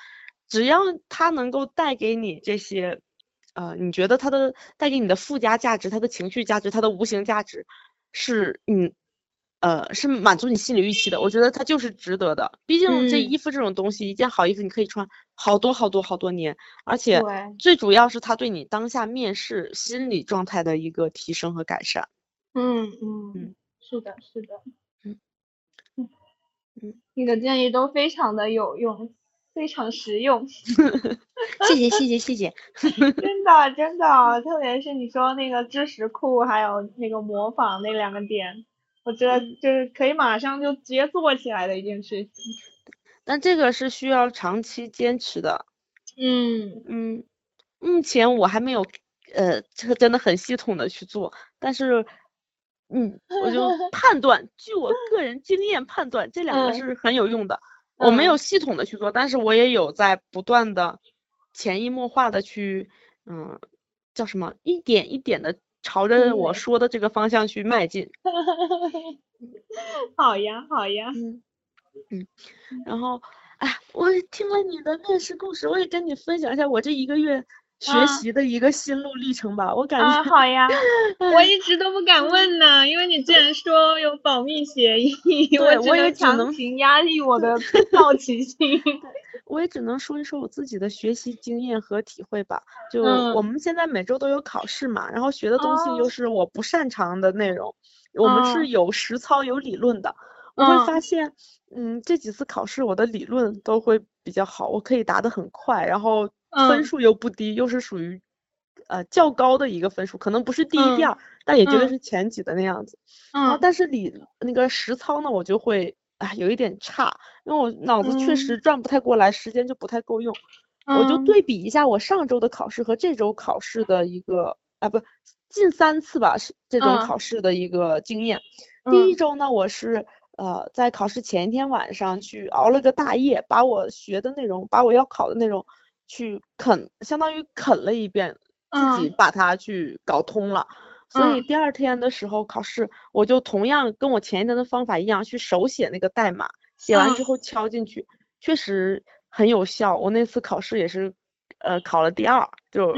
只要它能够带给你这些呃，你觉得它的带给你的附加价值、它的情绪价值、它的无形价值，是嗯呃是满足你心理预期的，我觉得它就是值得的。毕竟这衣服这种东西，一件好衣服你可以穿好多好多好多年，而且最主要是它对你当下面试心理状态的一个提升和改善。
嗯嗯嗯，是的，是的。嗯嗯嗯，你的建议都非常的有用。非常实用，
谢谢谢谢谢谢，
真的真的，特别是你说那个知识库，还有那个模仿那两个点，我觉得就是可以马上就直接做起来的一件事情。
但这个是需要长期坚持的。
嗯
嗯，目前我还没有呃，这个真的很系统的去做，但是嗯，我就 判断，据我个人经验判断，这两个是很有用的。我没有系统的去做，但是我也有在不断的潜移默化的去，嗯，叫什么，一点一点的朝着我说的这个方向去迈进。
好呀，好呀。
嗯嗯，然后，哎，我听了你的面试故事，我也跟你分享一下我这一个月。学习的一个心路历程吧，我感觉
好呀，我一直都不敢问呢，因为你既然说有保密协议，
我也
只能强行压抑我的好奇心。
我也只能说一说我自己的学习经验和体会吧。就我们现在每周都有考试嘛，然后学的东西又是我不擅长的内容，我们是有实操有理论的。我会发现，嗯，这几次考试我的理论都会比较好，我可以答得很快，然后。分数又不低，又是属于呃较高的一个分数，可能不是第一第二，但也绝对是前几的那样子。
然后。
但是理那个实操呢，我就会啊有一点差，因为我脑子确实转不太过来，时间就不太够用。我就对比一下我上周的考试和这周考试的一个啊不近三次吧是这种考试的一个经验。第一周呢，我是呃在考试前一天晚上去熬了个大夜，把我学的内容，把我要考的内容。去啃，相当于啃了一遍，自己把它去搞通了。所以第二天的时候考试，我就同样跟我前一天的方法一样，去手写那个代码，写完之后敲进去，确实很有效。我那次考试也是，呃，考了第二，就，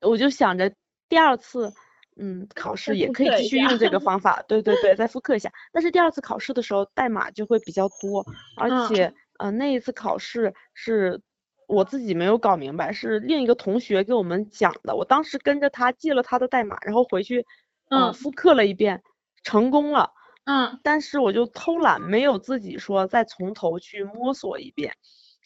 我就想着第二次，嗯，考试也可以继续用这个方法，对对对，再复刻一下。但是第二次考试的时候，代码就会比较多，而且，呃，那一次考试是。我自己没有搞明白，是另一个同学给我们讲的。我当时跟着他记了他的代码，然后回去，嗯，复刻了一遍，成功了。
嗯。
但是我就偷懒，没有自己说再从头去摸索一遍。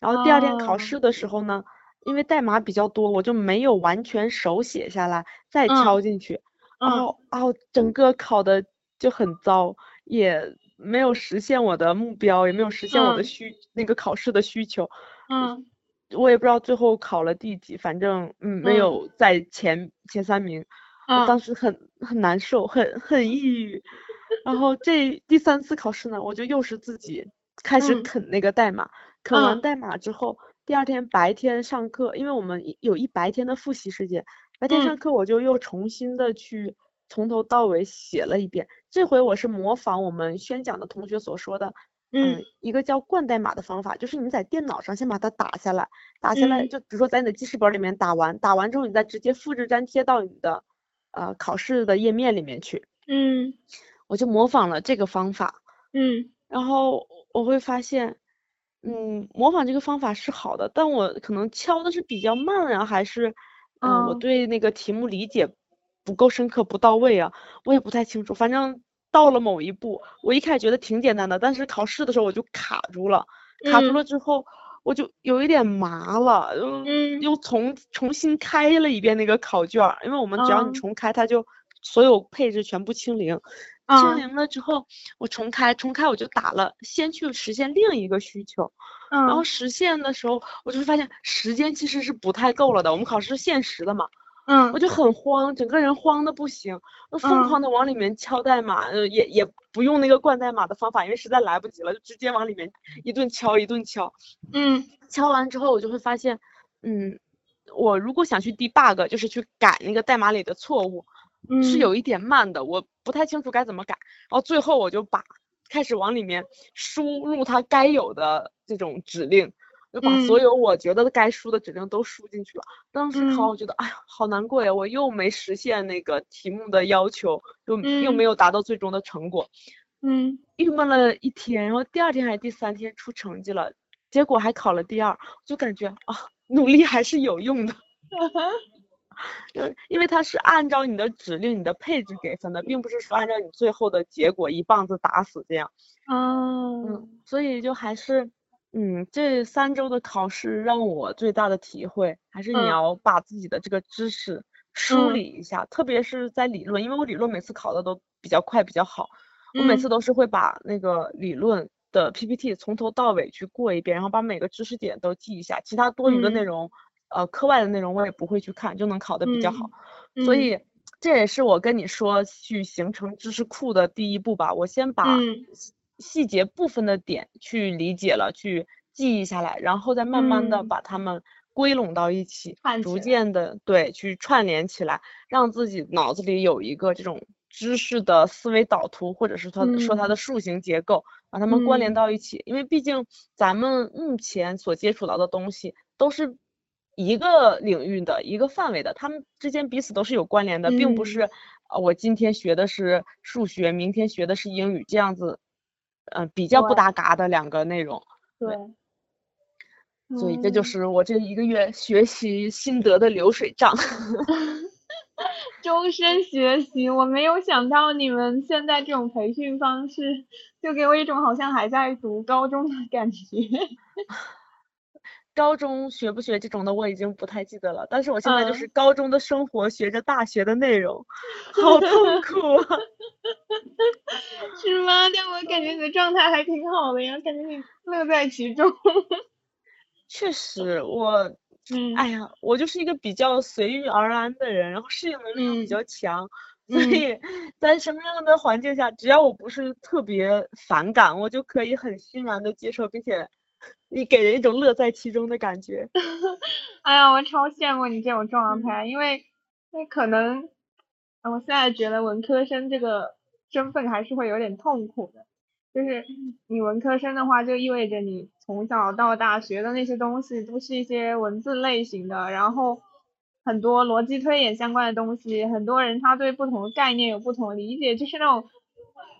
然后第二天考试的时候呢，因为代码比较多，我就没有完全手写下来，再敲进去。然后，然后整个考的就很糟，也没有实现我的目标，也没有实现我的需那个考试的需求。
嗯。
我也不知道最后考了第几，反正嗯没有在前前三名，我当时很很难受，很很抑郁。然后这第三次考试呢，我就又是自己开始啃那个代码，啃完代码之后，第二天白天上课，因为我们有一白天的复习时间，白天上课我就又重新的去从头到尾写了一遍。这回我是模仿我们宣讲的同学所说的。嗯，一个叫灌代码的方法，就是你在电脑上先把它打下来，打下来就比如说在你的记事本里面打完，打完之后你再直接复制粘贴到你的呃考试的页面里面去。
嗯，
我就模仿了这个方法。
嗯，
然后我会发现，嗯，模仿这个方法是好的，但我可能敲的是比较慢啊，还是嗯我对那个题目理解不够深刻不到位啊，我也不太清楚，反正。到了某一步，我一开始觉得挺简单的，但是考试的时候我就卡住了，卡住了之后我就有一点麻了，
嗯，
又重重新开了一遍那个考卷，因为我们只要你重开，它就所有配置全部清零，清零了之后我重开，重开我就打了，先去实现另一个需求，
然
后实现的时候我就发现时间其实是不太够了的，我们考试是限时的嘛。
嗯，
我就很慌，整个人慌的不行，我疯狂的往里面敲代码，呃，也也不用那个灌代码的方法，因为实在来不及了，就直接往里面一顿敲一顿敲。
嗯，
敲完之后我就会发现，嗯，我如果想去 debug，就是去改那个代码里的错误，是有一点慢的，我不太清楚该怎么改。然后最后我就把开始往里面输入它该有的这种指令。就把所有我觉得该输的指令都输进去了。当时考，我觉得哎呀，好难过呀，我又没实现那个题目的要求，又又没有达到最终的成果。
嗯，
郁闷了一天，然后第二天还是第三天出成绩了，结果还考了第二，就感觉啊，努力还是有用的。因因为它是按照你的指令、你的配置给分的，并不是说按照你最后的结果一棒子打死这样。
嗯，
所以就还是，嗯，这三周的考试让我最大的体会还是你要把自己的这个知识梳理一下，特别是在理论，因为我理论每次考的都比较快比较好，我每次都是会把那个理论的 PPT 从头到尾去过一遍，然后把每个知识点都记一下，其他多余的内容。呃，课外的内容我也不会去看，就能考的比较好，所以这也是我跟你说去形成知识库的第一步吧。我先把细节部分的点去理解了，去记忆下来，然后再慢慢的把它们归拢到一起，逐渐的对去串联起来，让自己脑子里有一个这种知识的思维导图，或者是它说它的树形结构，把它们关联到一起。因为毕竟咱们目前所接触到的东西都是。一个领域的一个范围的，他们之间彼此都是有关联的，并不是呃我今天学的是数学，明天学的是英语这样子，嗯，比较不搭嘎的两个内容。
对。
所以这就是我这一个月学习心得的流水账。
终身学习，我没有想到你们现在这种培训方式，就给我一种好像还在读高中的感觉。
高中学不学这种的我已经不太记得了，但是我现在就是高中的生活学着大学的内容，好痛苦啊！
是吗？但我感觉你的状态还挺好的呀，感觉你乐在其中。
确实，我，嗯，哎呀，我就是一个比较随遇而安的人，然后适应能力又比较强，所以在什么样的环境下，只要我不是特别反感，我就可以很欣然的接受，并且。你给人一种乐在其中的感觉。
哎呀，我超羡慕你这种状态，因为，那可能，我现在觉得文科生这个身份还是会有点痛苦的。就是你文科生的话，就意味着你从小到大学的那些东西都是一些文字类型的，然后很多逻辑推演相关的东西，很多人他对不同的概念有不同的理解，就是那种。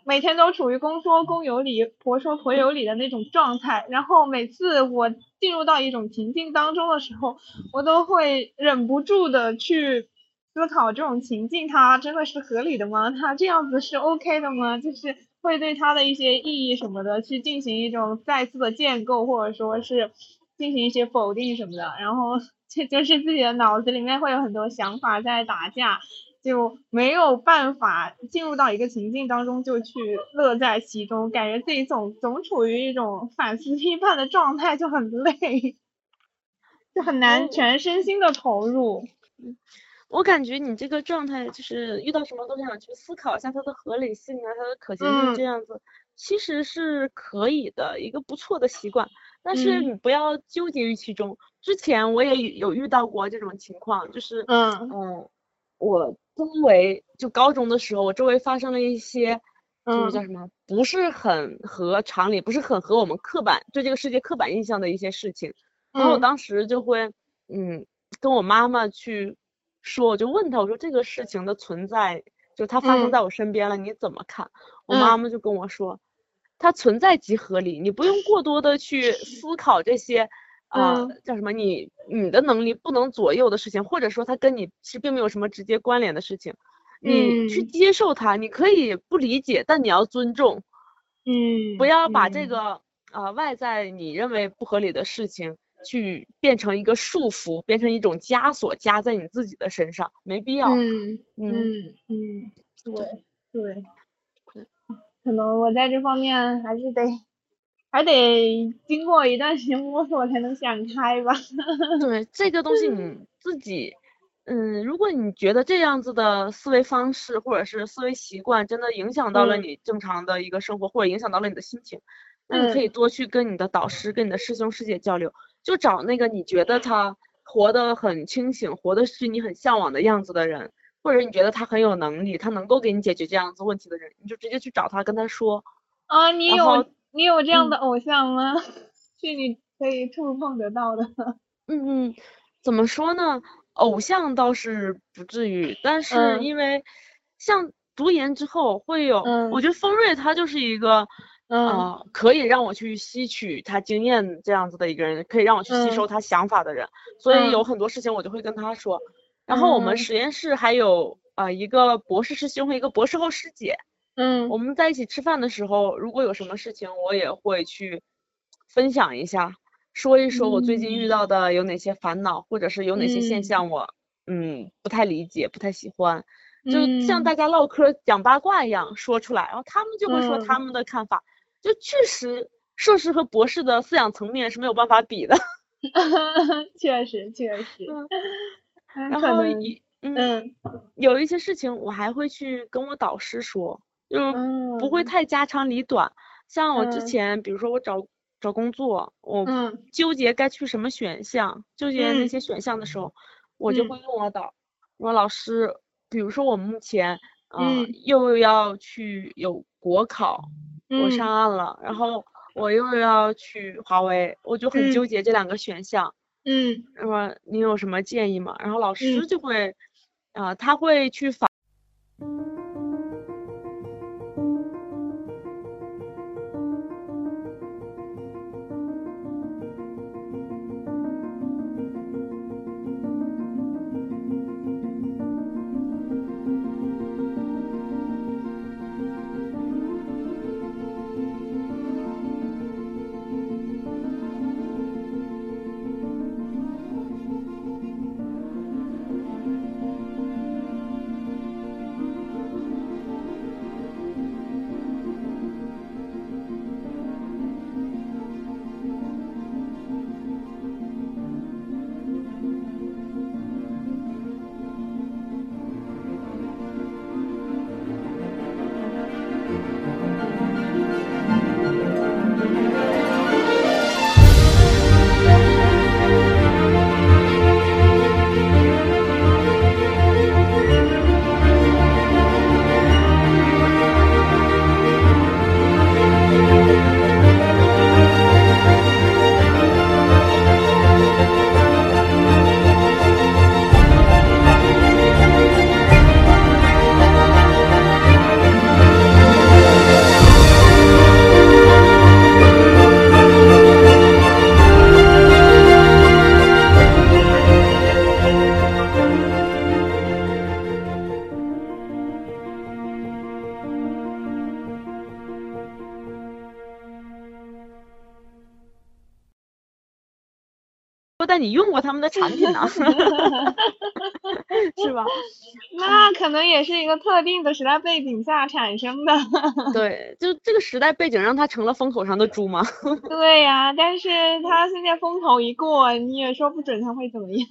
每天都处于公说公有理，婆说婆有理的那种状态，然后每次我进入到一种情境当中的时候，我都会忍不住的去思考这种情境它真的是合理的吗？它这样子是 OK 的吗？就是会对它的一些意义什么的去进行一种再次的建构，或者说是进行一些否定什么的，然后 这就是自己的脑子里面会有很多想法在打架。就没有办法进入到一个情境当中就去乐在其中，感觉自己总总处于一种反思批判的状态，就很累，就很难全身心的投入。
我感觉你这个状态就是遇到什么都想去思考一下它的合理性啊，它的可行性这样子，其实是可以的一个不错的习惯，但是你不要纠结于其中。之前我也有遇到过这种情况，就是
嗯
嗯。我周围就高中的时候，我周围发生了一些，就是叫什么，不是很合常理，不是很合我们刻板对这个世界刻板印象的一些事情。然后我当时就会，嗯，跟我妈妈去说，我就问她，我说这个事情的存在，就它发生在我身边了，你怎么看？我妈妈就跟我说，它存在即合理，你不用过多的去思考这些。啊，叫什么？你你的能力不能左右的事情，或者说他跟你其实并没有什么直接关联的事情，你去接受它，你可以不理解，但你要尊重，
嗯，
不要把这个啊外在你认为不合理的事情去变成一个束缚，变成一种枷锁加在你自己的身上，没必要。
嗯嗯嗯，对对，可能我在这方面还是得。还得经过一段时间摸索才能想开吧。
对这个东西你自己，嗯，如果你觉得这样子的思维方式或者是思维习惯真的影响到了你正常的一个生活，或者影响到了你的心情，那你可以多去跟你的导师、跟你的师兄师姐交流，就找那个你觉得他活得很清醒、活的是你很向往的样子的人，或者你觉得他很有能力，他能够给你解决这样子问题的人，你就直接去找他跟他说。
啊，你有。你有这样的偶像吗？是你可以触碰得到的。
嗯嗯，怎么说呢？偶像倒是不至于，但是因为像读研之后会有，我觉得丰瑞他就是一个，呃，可以让我去吸取他经验这样子的一个人，可以让我去吸收他想法的人，所以有很多事情我就会跟他说。然后我们实验室还有呃一个博士师兄和一个博士后师姐，
嗯，
我们在一起吃饭的时候，如果有什么事情，我也会去分享一下。说一说我最近遇到的有哪些烦恼，或者是有哪些现象我嗯不太理解、不太喜欢，就像大家唠嗑讲八卦一样说出来，然后他们就会说他们的看法，就确实硕士和博士的思想层面是没有办法比的。
确实确 实。
然后嗯有一些事情我还会去跟我导师说，就不会太家长里短。像我之前，比如说我找。找工作，我纠结该去什么选项，纠结那些选项的时候，我就会问我导，我说老师，比如说我目前，嗯，又要去有国考，我上岸了，然后我又要去华为，我就很纠结这两个选项，
嗯，
那么你有什么建议吗？然后老师就会，啊，他会去反。你用过他们的产品呢，是吧？
那可能也是一个特定的时代背景下产生的。
对，就这个时代背景让他成了风口上的猪吗？
对呀，但是他现在风头一过，你也说不准他会怎么样。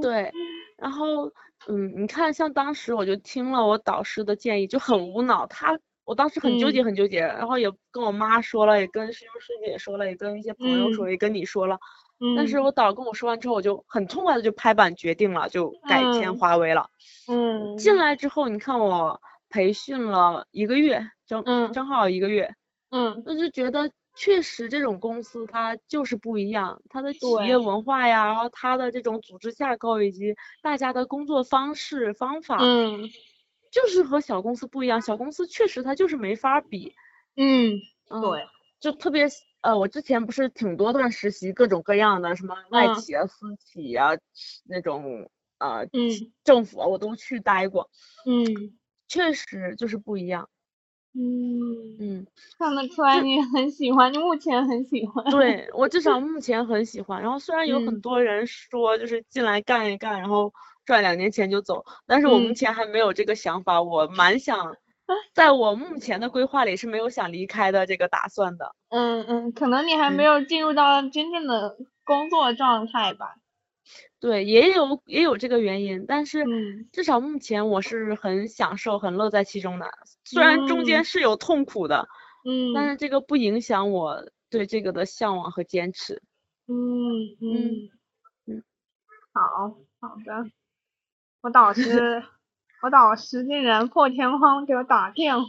对，然后嗯，你看，像当时我就听了我导师的建议，就很无脑。他我当时很纠结，很纠结，然后也跟我妈说了，也跟师兄师姐说了，也跟一些朋友说，也跟你说了。但是我导跟我说完之后，我就很痛快的就拍板决定了，就改签华为了。
嗯。
进来之后，你看我培训了一个月，正正好一个月。
嗯。
那就觉得确实这种公司它就是不一样，它的企业文化呀，然后它的这种组织架构以及大家的工作方式方法，
嗯，
就是和小公司不一样。小公司确实它就是没法比。
嗯，对。
就特别。呃，我之前不是挺多段实习，各种各样的，什么外企啊、私企啊，那种呃，政府啊，我都去待过。
嗯，
确实就是不一样。
嗯嗯，看得出来你很喜欢，你目前很喜欢。
对我至少目前很喜欢。然后虽然有很多人说就是进来干一干，然后赚两年钱就走，但是我目前还没有这个想法，我蛮想。在我目前的规划里是没有想离开的这个打算的。
嗯嗯，可能你还没有进入到真正的工作状态吧。
对，也有也有这个原因，但是至少目前我是很享受、很乐在其中的。虽然中间是有痛苦的，
嗯，
但是这个不影响我对这个的向往和坚持。
嗯
嗯
嗯，好好的，我导师。我导师竟然破天荒给我打电话，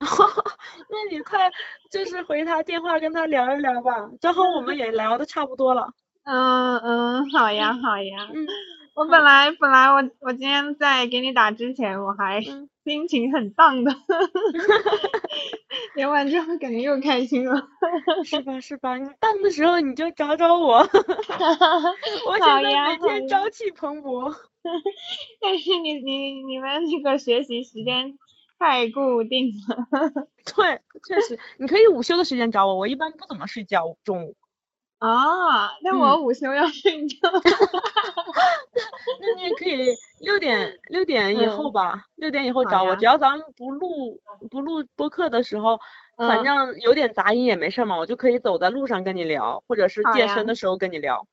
那你快就是回他电话跟他聊一聊吧，正好我们也聊的差不多了。
嗯嗯，好呀好呀。
嗯。
我本来本来我我今天在给你打之前我还心情很荡的，聊完之后感觉又开心了。
是吧是吧？你荡的时候你就找找我。我现在每天朝气蓬勃。
但是你你你们那个学习时间太固定了。
对，确实，你可以午休的时间找我，我一般不怎么睡觉，中午。
啊，那我午休要睡觉。
那你也可以六点六点以后吧，六点以后找我，只要咱们不录不录播客的时候，反正有点杂音也没事嘛，我就可以走在路上跟你聊，或者是健身的时候跟你聊。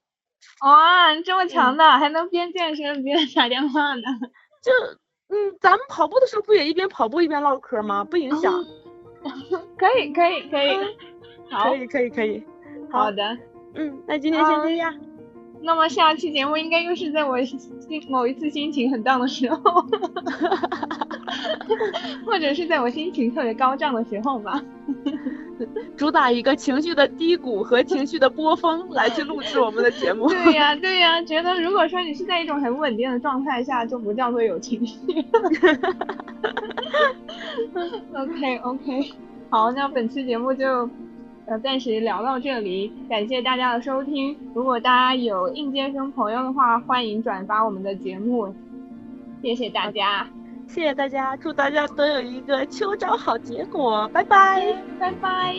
哇，这么强的，还能边健身边打电话呢？
就嗯，咱们跑步的时候不也一边跑步一边唠嗑吗？不影响。
可以可以可以，
可以可以可以。
好的。
嗯，那今天先这样。
那么下期节目应该又是在我心某一次心情很 down 的时候，或者是在我心情特别高涨的时候吧。
主打一个情绪的低谷和情绪的波峰 来去录制我们的节目。
对呀对呀，觉得如果说你是在一种很稳定的状态下，就不叫做有情绪。OK OK，好，那本期节目就。呃，暂时聊到这里，感谢大家的收听。如果大家有应届生朋友的话，欢迎转发我们的节目。谢谢大家，
谢谢大家，祝大家都有一个秋招好结果，拜拜，
拜拜。